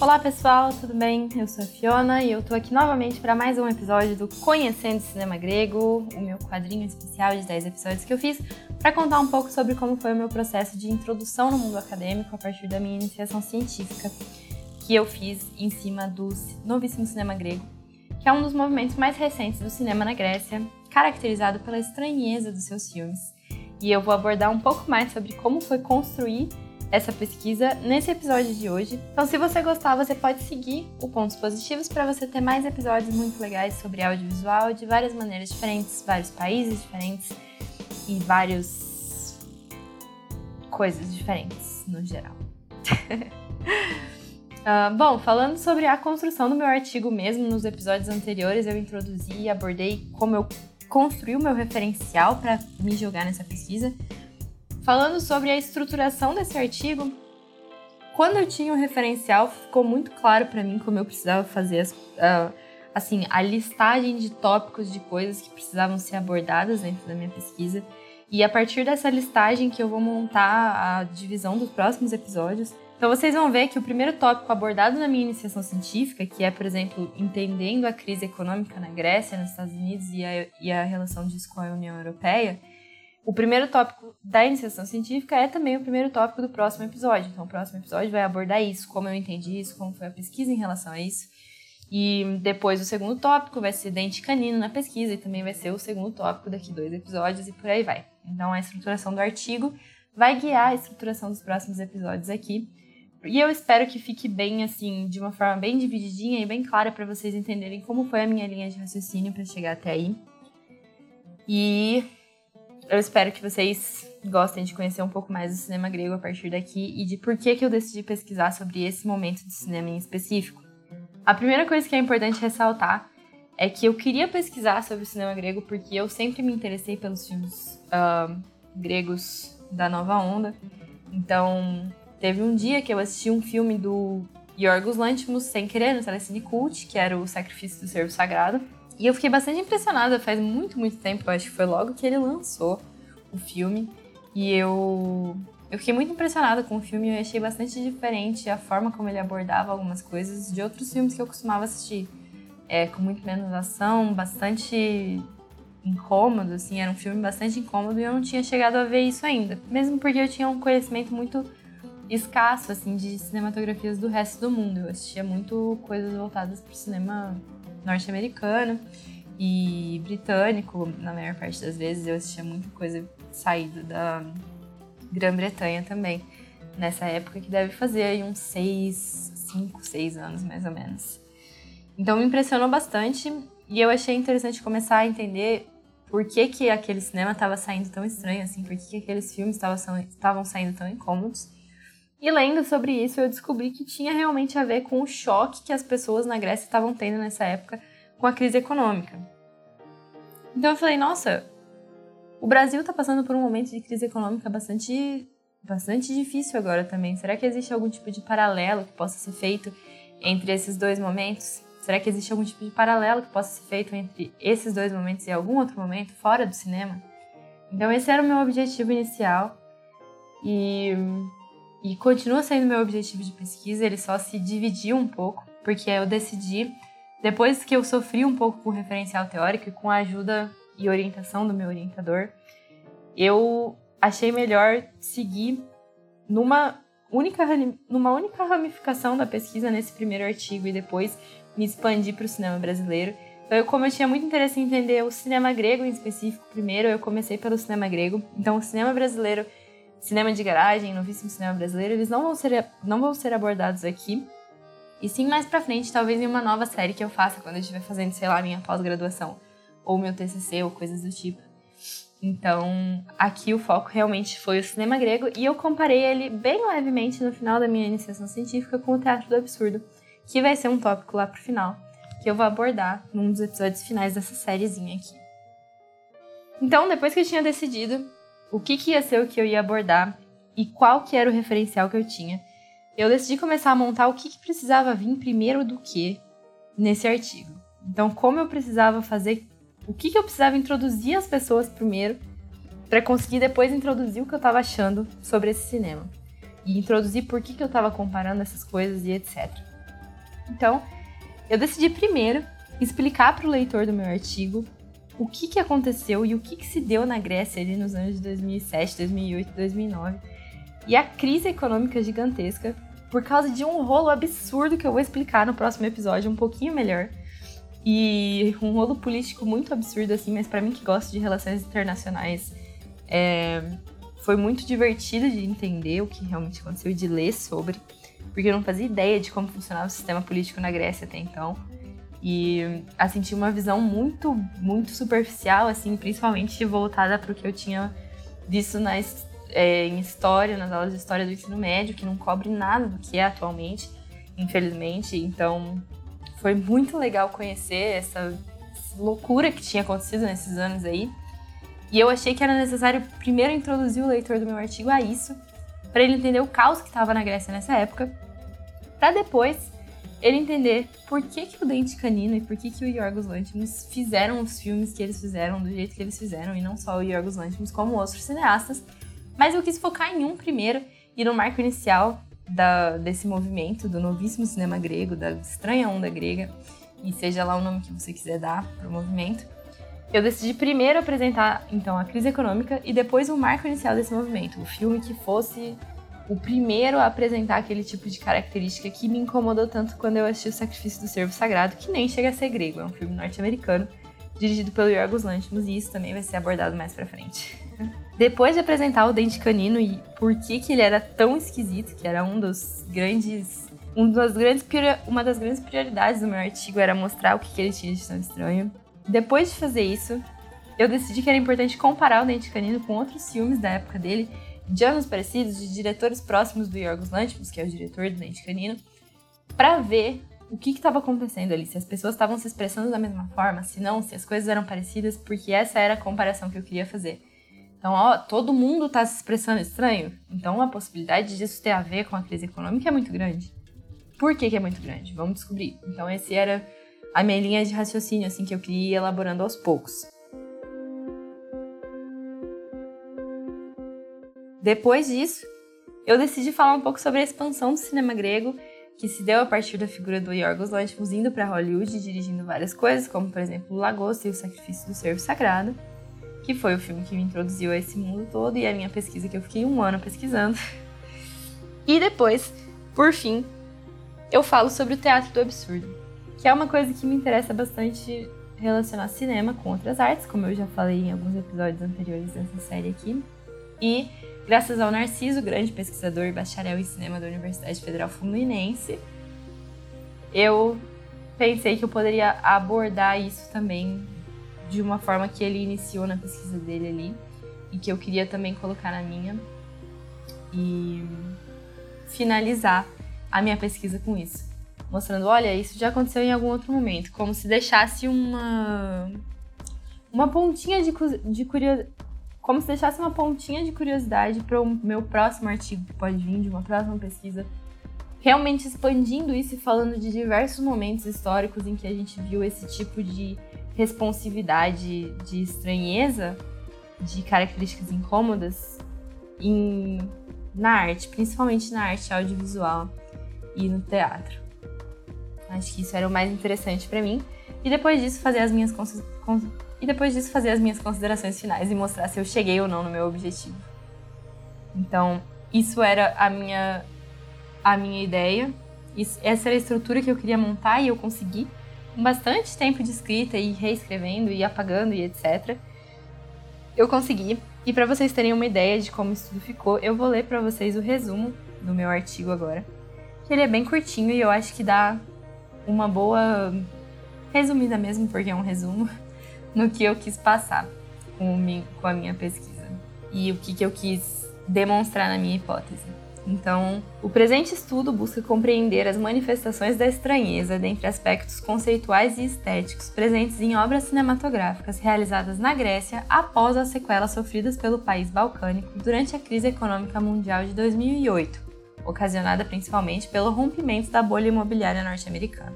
Olá pessoal, tudo bem? Eu sou a Fiona e eu tô aqui novamente para mais um episódio do Conhecendo Cinema Grego, o meu quadrinho especial de 10 episódios que eu fiz para contar um pouco sobre como foi o meu processo de introdução no mundo acadêmico a partir da minha iniciação científica que eu fiz em cima do Novíssimo Cinema Grego, que é um dos movimentos mais recentes do cinema na Grécia, caracterizado pela estranheza dos seus filmes. E eu vou abordar um pouco mais sobre como foi construir essa pesquisa nesse episódio de hoje. Então, se você gostar, você pode seguir o Pontos Positivos para você ter mais episódios muito legais sobre audiovisual de várias maneiras diferentes, vários países diferentes e várias coisas diferentes no geral. uh, bom, falando sobre a construção do meu artigo mesmo, nos episódios anteriores eu introduzi e abordei como eu construí o meu referencial para me jogar nessa pesquisa. Falando sobre a estruturação desse artigo, quando eu tinha um referencial, ficou muito claro para mim como eu precisava fazer as, uh, assim, a listagem de tópicos de coisas que precisavam ser abordadas dentro da minha pesquisa. E a partir dessa listagem que eu vou montar a divisão dos próximos episódios. Então vocês vão ver que o primeiro tópico abordado na minha iniciação científica, que é, por exemplo, entendendo a crise econômica na Grécia, nos Estados Unidos e a, e a relação disso com a União Europeia, o primeiro tópico da iniciação científica é também o primeiro tópico do próximo episódio. Então, o próximo episódio vai abordar isso, como eu entendi isso, como foi a pesquisa em relação a isso. E depois o segundo tópico vai ser dente canino na pesquisa e também vai ser o segundo tópico daqui dois episódios e por aí vai. Então, a estruturação do artigo vai guiar a estruturação dos próximos episódios aqui. E eu espero que fique bem assim, de uma forma bem divididinha e bem clara para vocês entenderem como foi a minha linha de raciocínio para chegar até aí. E eu espero que vocês gostem de conhecer um pouco mais do cinema grego a partir daqui e de por que, que eu decidi pesquisar sobre esse momento do cinema em específico. A primeira coisa que é importante ressaltar é que eu queria pesquisar sobre o cinema grego porque eu sempre me interessei pelos filmes uh, gregos da nova onda. Então, teve um dia que eu assisti um filme do Yorgos Lanthimos sem querer no Telecine Cult, que era o Sacrifício do Servo Sagrado. E eu fiquei bastante impressionada, faz muito, muito tempo, acho que foi logo que ele lançou o filme. E eu, eu fiquei muito impressionada com o filme, eu achei bastante diferente a forma como ele abordava algumas coisas de outros filmes que eu costumava assistir. É, com muito menos ação, bastante incômodo, assim, era um filme bastante incômodo e eu não tinha chegado a ver isso ainda. Mesmo porque eu tinha um conhecimento muito escasso, assim, de cinematografias do resto do mundo. Eu assistia muito coisas voltadas para o cinema norte-americano e britânico, na maior parte das vezes. Eu assistia muita coisa saída da Grã-Bretanha também, nessa época que deve fazer aí uns seis, cinco, seis anos mais ou menos. Então me impressionou bastante e eu achei interessante começar a entender por que, que aquele cinema estava saindo tão estranho, assim, por que, que aqueles filmes estavam saindo tão incômodos. E lendo sobre isso, eu descobri que tinha realmente a ver com o choque que as pessoas na Grécia estavam tendo nessa época com a crise econômica. Então eu falei, nossa, o Brasil está passando por um momento de crise econômica bastante, bastante difícil agora também. Será que existe algum tipo de paralelo que possa ser feito entre esses dois momentos? Será que existe algum tipo de paralelo que possa ser feito entre esses dois momentos e algum outro momento fora do cinema? Então esse era o meu objetivo inicial. E e continua sendo meu objetivo de pesquisa, ele só se dividiu um pouco, porque eu decidi, depois que eu sofri um pouco com o referencial teórico e com a ajuda e orientação do meu orientador, eu achei melhor seguir numa única, numa única ramificação da pesquisa nesse primeiro artigo e depois me expandir para o cinema brasileiro. Então, eu, como eu tinha muito interesse em entender o cinema grego em específico primeiro, eu comecei pelo cinema grego. Então, o cinema brasileiro cinema de garagem, novíssimo cinema brasileiro, eles não vão ser, não vão ser abordados aqui. E sim mais pra frente, talvez em uma nova série que eu faça quando eu estiver fazendo, sei lá, minha pós-graduação. Ou meu TCC, ou coisas do tipo. Então, aqui o foco realmente foi o cinema grego e eu comparei ele bem levemente no final da minha iniciação científica com o teatro do absurdo, que vai ser um tópico lá pro final, que eu vou abordar num dos episódios finais dessa sériezinha aqui. Então, depois que eu tinha decidido o que, que ia ser o que eu ia abordar e qual que era o referencial que eu tinha, eu decidi começar a montar o que, que precisava vir primeiro do que nesse artigo. Então, como eu precisava fazer, o que, que eu precisava introduzir as pessoas primeiro para conseguir depois introduzir o que eu estava achando sobre esse cinema e introduzir por que, que eu estava comparando essas coisas e etc. Então, eu decidi primeiro explicar para o leitor do meu artigo o que, que aconteceu e o que, que se deu na Grécia ali nos anos de 2007, 2008, 2009 e a crise econômica gigantesca por causa de um rolo absurdo que eu vou explicar no próximo episódio um pouquinho melhor. E um rolo político muito absurdo, assim, mas para mim que gosto de relações internacionais, é, foi muito divertido de entender o que realmente aconteceu e de ler sobre, porque eu não fazia ideia de como funcionava o sistema político na Grécia até então. E assim, tinha uma visão muito, muito superficial, assim, principalmente voltada para o que eu tinha visto nas, é, em história, nas aulas de história do ensino médio, que não cobre nada do que é atualmente, infelizmente. Então, foi muito legal conhecer essa loucura que tinha acontecido nesses anos aí. E eu achei que era necessário primeiro introduzir o leitor do meu artigo a isso, para ele entender o caos que estava na Grécia nessa época, para depois ele entender por que, que o Dente Canino e por que, que o Yorgos Lanthimos fizeram os filmes que eles fizeram do jeito que eles fizeram, e não só o Yorgos Lanthimos, como outros cineastas. Mas eu quis focar em um primeiro, e no marco inicial da, desse movimento, do novíssimo cinema grego, da estranha onda grega, e seja lá o nome que você quiser dar para o movimento. Eu decidi primeiro apresentar, então, a crise econômica e depois o marco inicial desse movimento, o filme que fosse o primeiro a apresentar aquele tipo de característica que me incomodou tanto quando eu assisti O Sacrifício do Servo Sagrado, que nem chega a ser grego, é um filme norte-americano, dirigido pelo Yorgos Lanthimos, e isso também vai ser abordado mais pra frente. Depois de apresentar o Dente Canino e por que, que ele era tão esquisito, que era um dos grandes um das grandes uma das grandes prioridades do meu artigo era mostrar o que, que ele tinha de tão estranho. Depois de fazer isso, eu decidi que era importante comparar o Dente Canino com outros filmes da época dele de anos parecidos, de diretores próximos do Yorgos Lanthimos, que é o diretor do Dente Canino, para ver o que estava acontecendo ali, se as pessoas estavam se expressando da mesma forma, se não, se as coisas eram parecidas, porque essa era a comparação que eu queria fazer. Então, ó, todo mundo está se expressando estranho, então a possibilidade disso ter a ver com a crise econômica é muito grande. Por que, que é muito grande? Vamos descobrir. Então, esse era a minha linha de raciocínio, assim, que eu queria ir elaborando aos poucos. Depois disso, eu decidi falar um pouco sobre a expansão do cinema grego, que se deu a partir da figura do Yorgos Lanthimos indo para Hollywood dirigindo várias coisas, como por exemplo O Lagosta e o Sacrifício do Servo Sagrado, que foi o filme que me introduziu a esse mundo todo e a minha pesquisa que eu fiquei um ano pesquisando. E depois, por fim, eu falo sobre o teatro do absurdo, que é uma coisa que me interessa bastante relacionar cinema com outras artes, como eu já falei em alguns episódios anteriores dessa série aqui. E Graças ao Narciso, grande pesquisador e bacharel em cinema da Universidade Federal Fluminense, eu pensei que eu poderia abordar isso também de uma forma que ele iniciou na pesquisa dele ali e que eu queria também colocar na minha e finalizar a minha pesquisa com isso, mostrando, olha, isso já aconteceu em algum outro momento, como se deixasse uma uma pontinha de, de curiosidade como se deixasse uma pontinha de curiosidade para o meu próximo artigo que pode vir, de uma próxima pesquisa, realmente expandindo isso e falando de diversos momentos históricos em que a gente viu esse tipo de responsividade, de estranheza, de características incômodas em, na arte, principalmente na arte audiovisual e no teatro. Acho que isso era o mais interessante para mim. E depois disso, fazer as minhas e depois disso fazer as minhas considerações finais e mostrar se eu cheguei ou não no meu objetivo. Então, isso era a minha a minha ideia. Isso, essa era a estrutura que eu queria montar e eu consegui com bastante tempo de escrita e reescrevendo e apagando e etc. Eu consegui. E para vocês terem uma ideia de como isso tudo ficou, eu vou ler para vocês o resumo do meu artigo agora. Ele é bem curtinho e eu acho que dá uma boa resumida mesmo, porque é um resumo no que eu quis passar com, a minha pesquisa e o que, que eu quis demonstrar na minha hipótese. Então, o presente estudo busca compreender as manifestações da estranheza dentre aspectos conceituais e estéticos presentes em obras cinematográficas realizadas na Grécia após as sequelas sofridas pelo país balcânico durante a crise econômica mundial de 2008, ocasionada principalmente pelo rompimento da bolha imobiliária norte-americana.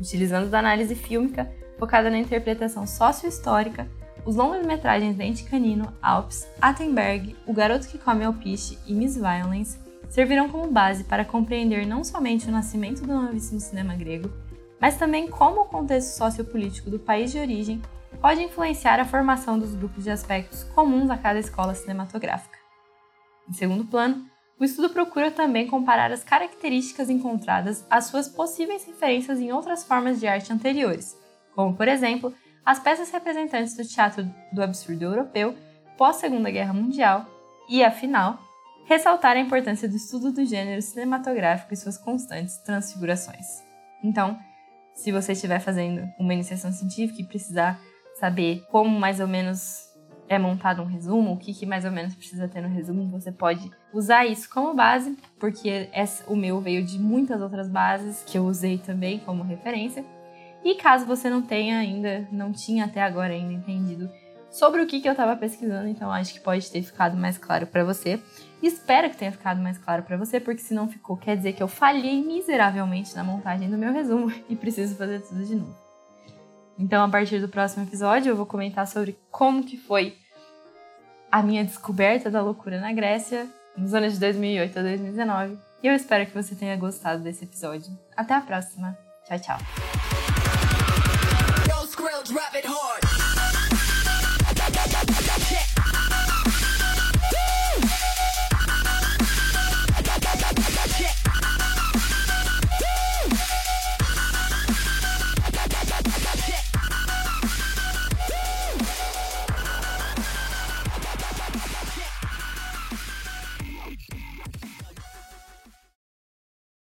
Utilizando da análise fílmica, focada na interpretação sócio-histórica, os longas-metragens Dente Canino, Alps, Attenberg, O Garoto que Come Alpiche e Miss Violence servirão como base para compreender não somente o nascimento do novíssimo cinema grego, mas também como o contexto sociopolítico do país de origem pode influenciar a formação dos grupos de aspectos comuns a cada escola cinematográfica. Em segundo plano, o estudo procura também comparar as características encontradas às suas possíveis referências em outras formas de arte anteriores, como, por exemplo, as peças representantes do teatro do absurdo europeu pós-Segunda Guerra Mundial e, afinal, ressaltar a importância do estudo do gênero cinematográfico e suas constantes transfigurações. Então, se você estiver fazendo uma iniciação científica e precisar saber como mais ou menos é montado um resumo, o que, que, mais ou menos precisa ter no resumo, você pode usar isso como base, porque o meu veio de muitas outras bases que eu usei também como referência. E caso você não tenha ainda, não tinha até agora ainda entendido sobre o que, que eu estava pesquisando, então acho que pode ter ficado mais claro para você. Espero que tenha ficado mais claro para você, porque se não ficou, quer dizer que eu falhei miseravelmente na montagem do meu resumo e preciso fazer tudo de novo. Então, a partir do próximo episódio, eu vou comentar sobre como que foi a minha descoberta da loucura na Grécia nos anos de 2008 a 2019. E eu espero que você tenha gostado desse episódio. Até a próxima. Tchau, tchau.